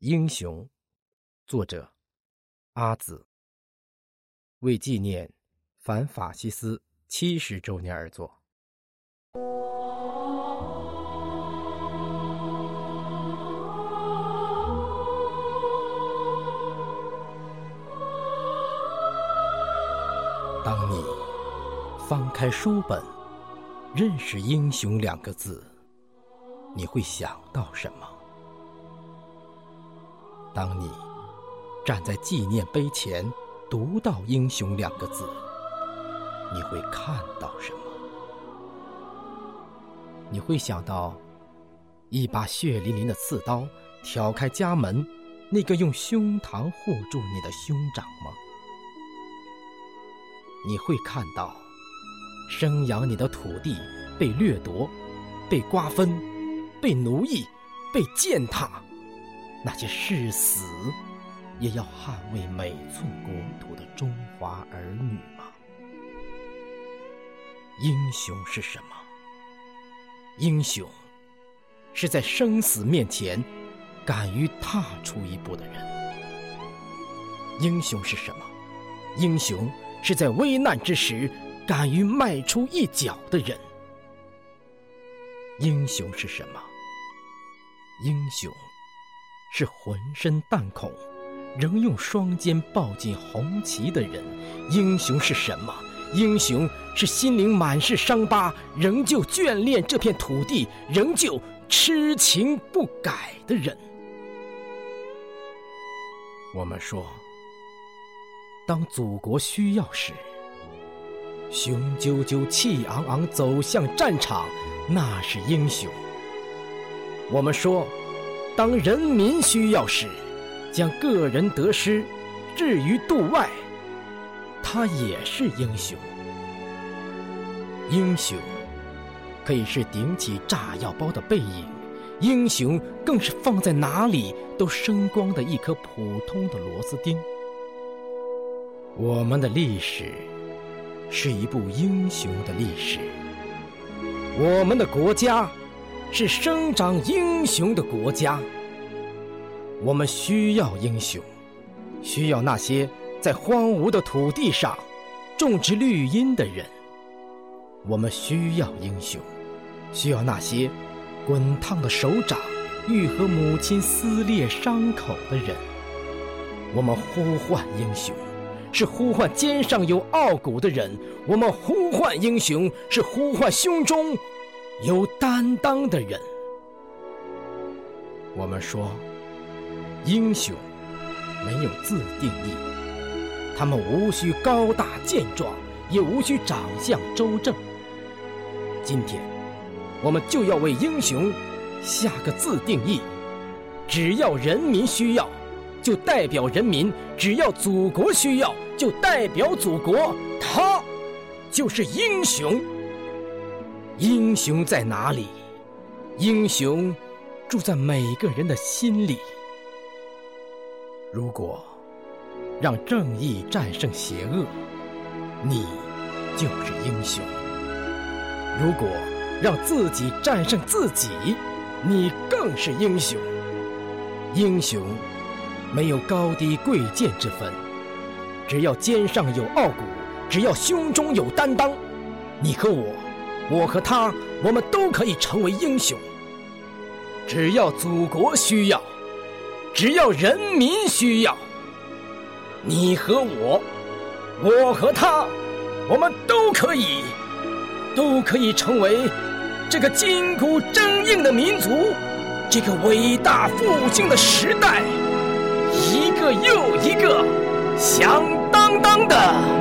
英雄，作者阿紫，为纪念反法西斯七十周年而作。当你翻开书本，认识“英雄”两个字，你会想到什么？当你站在纪念碑前，读到“英雄”两个字，你会看到什么？你会想到一把血淋淋的刺刀挑开家门，那个用胸膛护住你的兄长吗？你会看到生养你的土地被掠夺、被瓜分、被奴役、被践踏？那些誓死也要捍卫每寸国土的中华儿女吗？英雄是什么？英雄是在生死面前敢于踏出一步的人。英雄是什么？英雄是在危难之时敢于迈出一脚的人。英雄是什么？英雄。是浑身弹孔，仍用双肩抱紧红旗的人。英雄是什么？英雄是心灵满是伤疤，仍旧眷恋这片土地，仍旧痴情不改的人。我们说，当祖国需要时，雄赳赳、气昂昂走向战场，那是英雄。我们说。当人民需要时，将个人得失置于度外，他也是英雄。英雄可以是顶起炸药包的背影，英雄更是放在哪里都生光的一颗普通的螺丝钉。我们的历史是一部英雄的历史，我们的国家。是生长英雄的国家，我们需要英雄，需要那些在荒芜的土地上种植绿荫的人。我们需要英雄，需要那些滚烫的手掌愈合母亲撕裂伤口的人。我们呼唤英雄，是呼唤肩上有傲骨的人。我们呼唤英雄，是呼唤胸中。有担当的人，我们说，英雄没有自定义，他们无需高大健壮，也无需长相周正。今天，我们就要为英雄下个自定义：只要人民需要，就代表人民；只要祖国需要，就代表祖国。他就是英雄。英雄在哪里？英雄住在每个人的心里。如果让正义战胜邪恶，你就是英雄；如果让自己战胜自己，你更是英雄。英雄没有高低贵贱之分，只要肩上有傲骨，只要胸中有担当，你和我。我和他，我们都可以成为英雄。只要祖国需要，只要人民需要，你和我，我和他，我们都可以，都可以成为这个筋骨铮硬的民族，这个伟大复兴的时代，一个又一个响当当的。